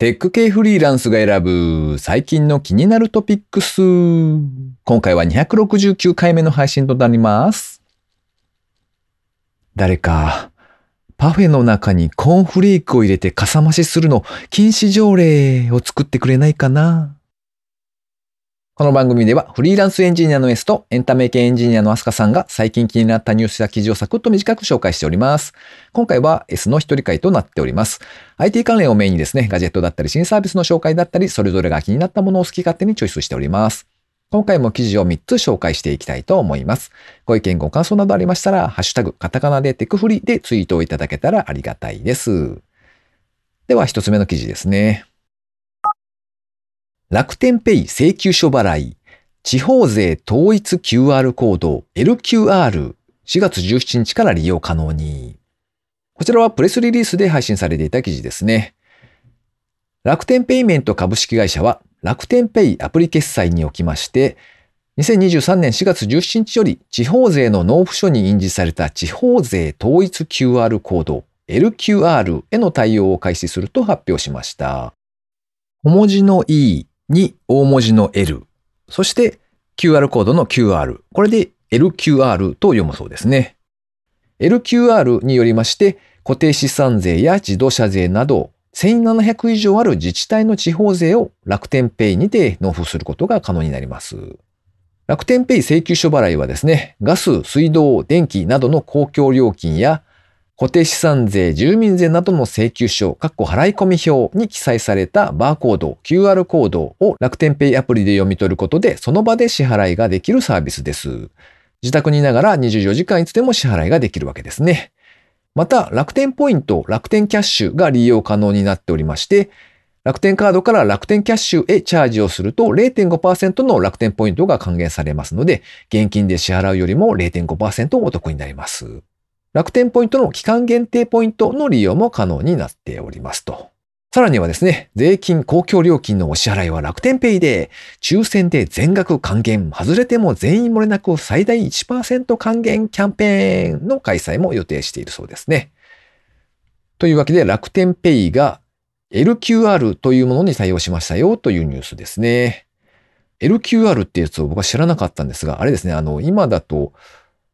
テック系フリーランスが選ぶ最近の気になるトピックス。今回は269回目の配信となります。誰か、パフェの中にコーンフレークを入れてかさ増しするの禁止条例を作ってくれないかな？この番組ではフリーランスエンジニアの S とエンタメ系エンジニアのアスカさんが最近気になったニュースや記事をサクッと短く紹介しております。今回は S の一人会となっております。IT 関連をメインにですね、ガジェットだったり新サービスの紹介だったり、それぞれが気になったものを好き勝手にチョイスしております。今回も記事を3つ紹介していきたいと思います。ご意見ご感想などありましたら、ハッシュタグ、カタカナでテクフリでツイートをいただけたらありがたいです。では一つ目の記事ですね。楽天ペイ請求書払い、地方税統一 QR コード LQR4 月17日から利用可能に。こちらはプレスリリースで配信されていた記事ですね。楽天ペイメント株式会社は楽天ペイアプリ決済におきまして、2023年4月17日より地方税の納付書に印字された地方税統一 QR コード LQR への対応を開始すると発表しました。小文字の E に大文字の L、そして QR コードの QR、これで LQR と読むそうですね。LQR によりまして固定資産税や自動車税など1700以上ある自治体の地方税を楽天ペイにて納付することが可能になります。楽天ペイ請求書払いはですね、ガス、水道、電気などの公共料金や固定資産税、住民税などの請求書、括弧払込表に記載されたバーコード、QR コードを楽天ペイアプリで読み取ることで、その場で支払いができるサービスです。自宅にいながら24時間いつでも支払いができるわけですね。また、楽天ポイント、楽天キャッシュが利用可能になっておりまして、楽天カードから楽天キャッシュへチャージをすると0.5%の楽天ポイントが還元されますので、現金で支払うよりも0.5%お得になります。楽天ポイントの期間限定ポイントの利用も可能になっておりますと。さらにはですね、税金、公共料金のお支払いは楽天ペイで、抽選で全額還元、外れても全員漏れなく最大1%還元キャンペーンの開催も予定しているそうですね。というわけで楽天ペイが LQR というものに対応しましたよというニュースですね。LQR ってやつを僕は知らなかったんですが、あれですね、あの、今だと、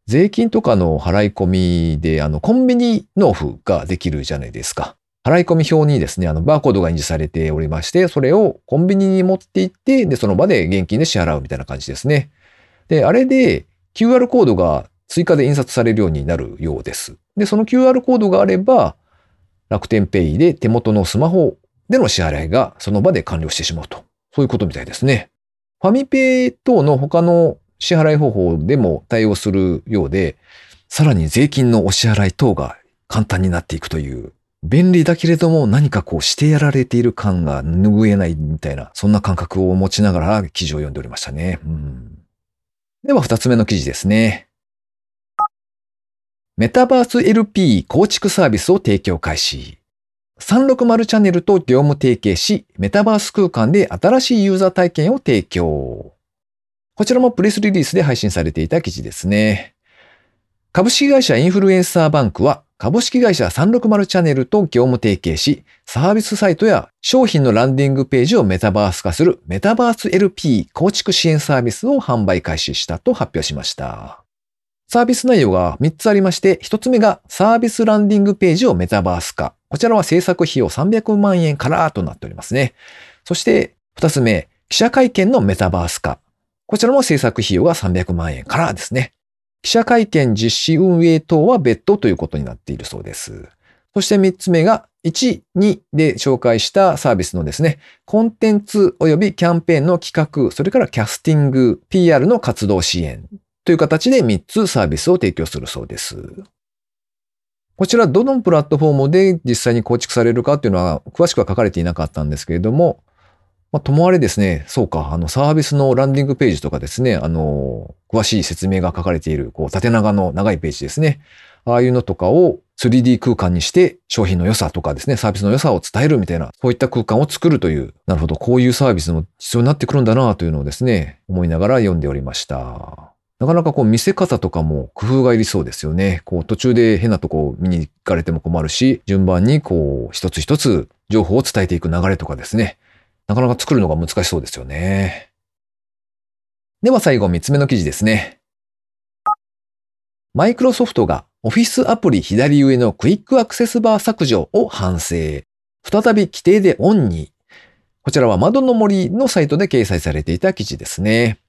税金とかの払い込みで、あの、コンビニ納付ができるじゃないですか。払い込み表にですね、あの、バーコードが印字されておりまして、それをコンビニに持って行って、で、その場で現金で支払うみたいな感じですね。で、あれで QR コードが追加で印刷されるようになるようです。で、その QR コードがあれば、楽天ペイで手元のスマホでの支払いがその場で完了してしまうと。そういうことみたいですね。ファミペイ等の他の支払い方法でも対応するようで、さらに税金のお支払い等が簡単になっていくという、便利だけれども何かこうしてやられている感が拭えないみたいな、そんな感覚を持ちながら記事を読んでおりましたね。うん、では二つ目の記事ですね。メタバース LP 構築サービスを提供開始。360チャンネルと業務提携し、メタバース空間で新しいユーザー体験を提供。こちらもプレスリリースで配信されていた記事ですね。株式会社インフルエンサーバンクは株式会社360チャンネルと業務提携し、サービスサイトや商品のランディングページをメタバース化するメタバース LP 構築支援サービスを販売開始したと発表しました。サービス内容が3つありまして、1つ目がサービスランディングページをメタバース化。こちらは制作費用300万円からとなっておりますね。そして2つ目、記者会見のメタバース化。こちらも制作費用が300万円からですね。記者会見実施運営等は別途ということになっているそうです。そして3つ目が1、2で紹介したサービスのですね、コンテンツ及びキャンペーンの企画、それからキャスティング、PR の活動支援という形で3つサービスを提供するそうです。こちらどのプラットフォームで実際に構築されるかっていうのは詳しくは書かれていなかったんですけれども、まあ、ともあれですね、そうか、あの、サービスのランディングページとかですね、あの、詳しい説明が書かれている、こう、縦長の長いページですね。ああいうのとかを 3D 空間にして商品の良さとかですね、サービスの良さを伝えるみたいな、そういった空間を作るという、なるほど、こういうサービスも必要になってくるんだなというのをですね、思いながら読んでおりました。なかなかこう見せ方とかも工夫がいりそうですよね。こう途中で変なとこ見に行かれても困るし、順番にこう一つ一つ情報を伝えていく流れとかですね。なかなか作るのが難しそうですよね。では最後3つ目の記事ですね。マイクロソフトがオフィスアプリ左上のクイックアクセスバー削除を反省。再び規定でオンに。こちらは窓の森のサイトで掲載されていた記事ですね。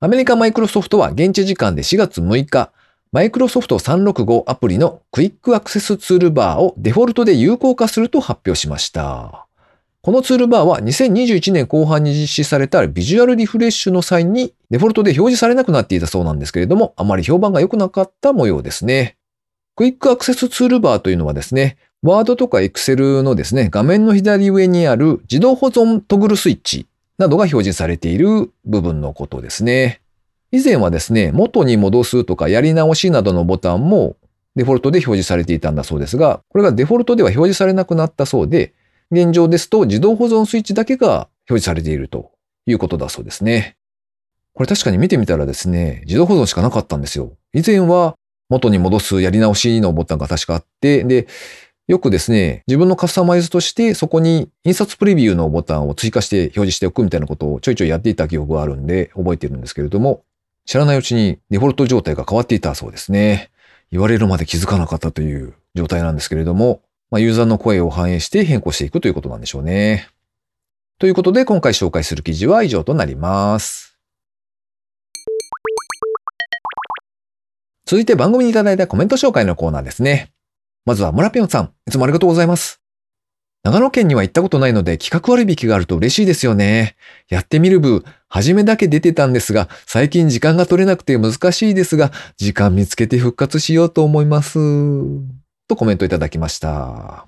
アメリカマイクロソフトは現地時間で4月6日、マイクロソフト365アプリのクイックアクセスツールバーをデフォルトで有効化すると発表しました。このツールバーは2021年後半に実施されたビジュアルリフレッシュの際にデフォルトで表示されなくなっていたそうなんですけれども、あまり評判が良くなかった模様ですね。クイックアクセスツールバーというのはですね、ワードとかエクセルのですね、画面の左上にある自動保存トグルスイッチなどが表示されている部分のことですね。以前はですね、元に戻すとかやり直しなどのボタンもデフォルトで表示されていたんだそうですが、これがデフォルトでは表示されなくなったそうで、現状ですと自動保存スイッチだけが表示されているということだそうですね。これ確かに見てみたらですね、自動保存しかなかったんですよ。以前は元に戻すやり直しのボタンが確かあって、で、よくですね、自分のカスタマイズとしてそこに印刷プレビューのボタンを追加して表示しておくみたいなことをちょいちょいやっていた記憶があるんで覚えてるんですけれども、知らないうちにデフォルト状態が変わっていたそうですね。言われるまで気づかなかったという状態なんですけれども、まあ、ユーザーの声を反映して変更していくということなんでしょうね。ということで今回紹介する記事は以上となります。続いて番組にいただいたコメント紹介のコーナーですね。まずは村ぴょんさん、いつもありがとうございます。長野県には行ったことないので企画割引があると嬉しいですよね。やってみる部、初めだけ出てたんですが、最近時間が取れなくて難しいですが、時間見つけて復活しようと思います。とコメントいただきました。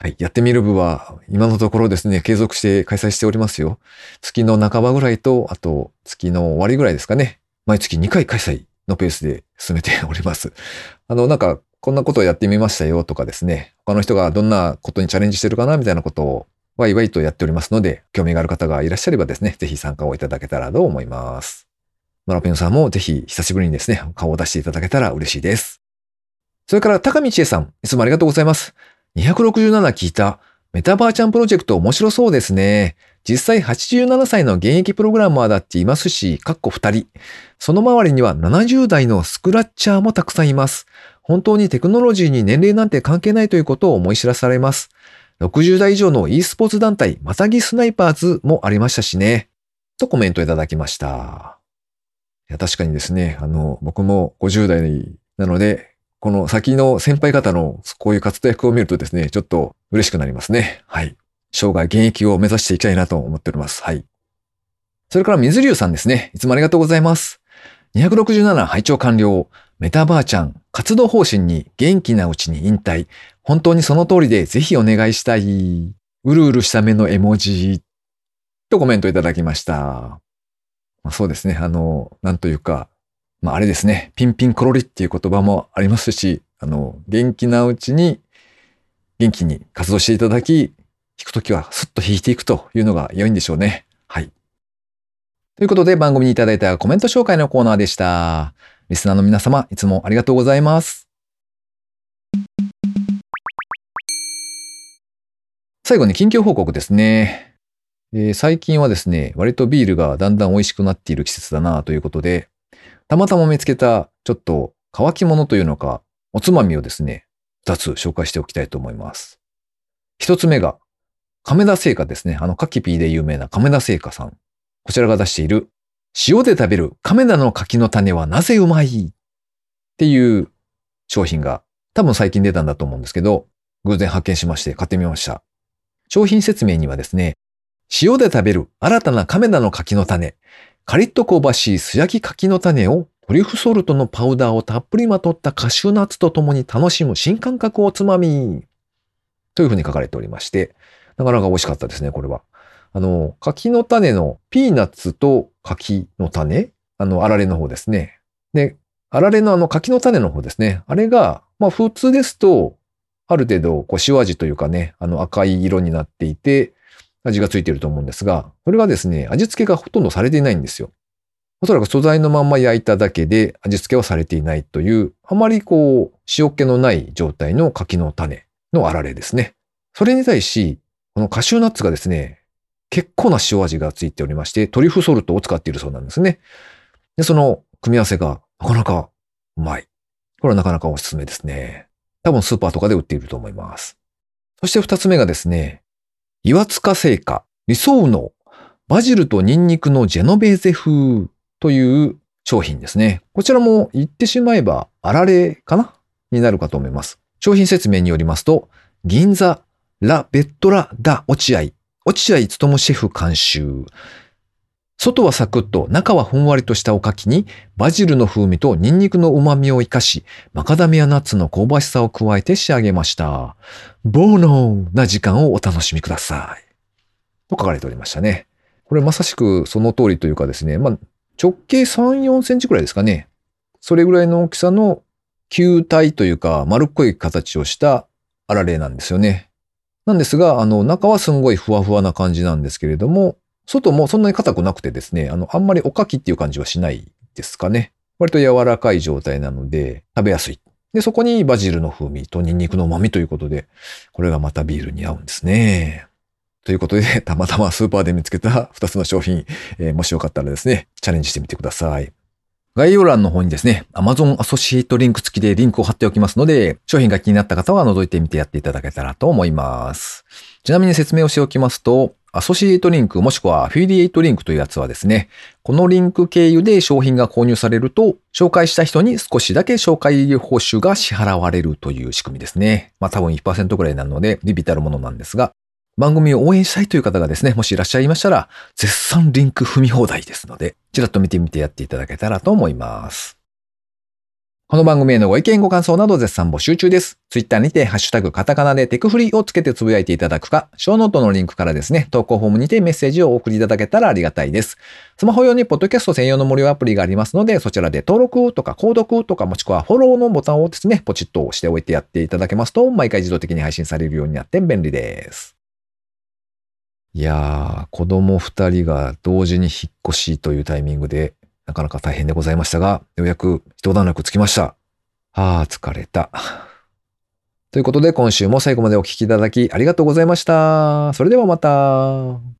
はい。やってみる部は、今のところですね、継続して開催しておりますよ。月の半ばぐらいと、あと月の終わりぐらいですかね。毎月2回開催のペースで進めております。あの、なんか、こんなことをやってみましたよとかですね、他の人がどんなことにチャレンジしてるかなみたいなことをワイワイとやっておりますので、興味がある方がいらっしゃればですね、ぜひ参加をいただけたらと思います。マラペンさんもぜひ久しぶりにですね、顔を出していただけたら嬉しいです。それから高道恵さん、いつもありがとうございます。267聞いたメタバーチャンプロジェクト面白そうですね。実際87歳の現役プログラマーだっていますし、かっこ2人。その周りには70代のスクラッチャーもたくさんいます。本当にテクノロジーに年齢なんて関係ないということを思い知らされます。60代以上の e スポーツ団体、またぎスナイパーズもありましたしね。とコメントいただきました。いや、確かにですね、あの、僕も50代なので、この先の先輩方のこういう活躍を見るとですね、ちょっと嬉しくなりますね。はい。生涯現役を目指していきたいなと思っております。はい。それから水流さんですね。いつもありがとうございます。267拝聴完了。メタばあちゃん、活動方針に元気なうちに引退。本当にその通りでぜひお願いしたい。うるうるした目の絵文字。とコメントいただきました。まあ、そうですね。あの、なんというか、まああれですね。ピンピンコロリっていう言葉もありますし、あの、元気なうちに元気に活動していただき、弾くときはスッと弾いていくというのが良いんでしょうね。はい。ということで番組にいただいたコメント紹介のコーナーでした。リスナーの皆様、いつもありがとうございます。最後に近況報告ですね。えー、最近はですね、割とビールがだんだん美味しくなっている季節だなということで、たまたま見つけたちょっと乾き物というのか、おつまみをですね、二つ紹介しておきたいと思います。一つ目が、亀田製菓ですね。あの、カキピーで有名な亀田製菓さん。こちらが出している塩で食べる亀田の柿の種はなぜうまいっていう商品が多分最近出たんだと思うんですけど、偶然発見しまして買ってみました。商品説明にはですね、塩で食べる新たな亀田の柿の種、カリッと香ばしい素焼き柿の種をトリュフソルトのパウダーをたっぷりまとったカシューナッツと共に楽しむ新感覚おつまみというふうに書かれておりまして、なかなか美味しかったですね、これは。あの、柿の種のピーナッツと柿の種あの、あられの方ですね。で、あられのあの柿の種の方ですね。あれが、まあ普通ですと、ある程度、こう、塩味というかね、あの赤い色になっていて、味がついていると思うんですが、これがですね、味付けがほとんどされていないんですよ。おそらく素材のまんま焼いただけで味付けはされていないという、あまりこう、塩気のない状態の柿の種のあられですね。それに対し、このカシューナッツがですね、結構な塩味がついておりまして、トリュフソルトを使っているそうなんですね。で、その組み合わせがなかなかうまい。これはなかなかおすすめですね。多分スーパーとかで売っていると思います。そして二つ目がですね、岩塚製菓理想のバジルとニンニクのジェノベーゼ風という商品ですね。こちらも言ってしまえばあられかな？になるかと思います。商品説明によりますと、銀座ラ・ベットラ・ダ・落合落合務シェフ監修。外はサクッと、中はふんわりとしたおかきに、バジルの風味とニンニクの旨味を生かし、マカダミアナッツの香ばしさを加えて仕上げました。ボーノーな時間をお楽しみください。と書かれておりましたね。これまさしくその通りというかですね、まあ、直径3、4センチくらいですかね。それぐらいの大きさの球体というか丸っこい形をしたあられなんですよね。なんですが、あの、中はすんごいふわふわな感じなんですけれども、外もそんなに硬くなくてですね、あの、あんまりおかきっていう感じはしないですかね。割と柔らかい状態なので、食べやすい。で、そこにバジルの風味とニンニクの旨味ということで、これがまたビールに合うんですね。ということで、たまたまスーパーで見つけた2つの商品、えー、もしよかったらですね、チャレンジしてみてください。概要欄の方にですね、Amazon アソシエイトリンク付きでリンクを貼っておきますので、商品が気になった方は覗いてみてやっていただけたらと思います。ちなみに説明をしておきますと、アソシエイトリンクもしくはアフィリエイトリンクというやつはですね、このリンク経由で商品が購入されると、紹介した人に少しだけ紹介報酬が支払われるという仕組みですね。まあ多分1%くらいなので、微々たるものなんですが、番組を応援したいという方がですね、もしいらっしゃいましたら、絶賛リンク踏み放題ですので、ちらっと見てみてやっていただけたらと思います。この番組へのご意見ご感想など絶賛募集中です。ツイッターにてハッシュタグカタカナでテクフリーをつけてつぶやいていただくか、ショーノートのリンクからですね、投稿フォームにてメッセージをお送りいただけたらありがたいです。スマホ用にポッドキャスト専用の無料アプリがありますので、そちらで登録とか購読とかもしくはフォローのボタンをですね、ポチッと押しておいてやっていただけますと、毎回自動的に配信されるようになって便利です。いやー、子供二人が同時に引っ越しというタイミングで、なかなか大変でございましたが、ようやく一段落つきました。あ、疲れた。ということで今週も最後までお聴きいただきありがとうございました。それではまた。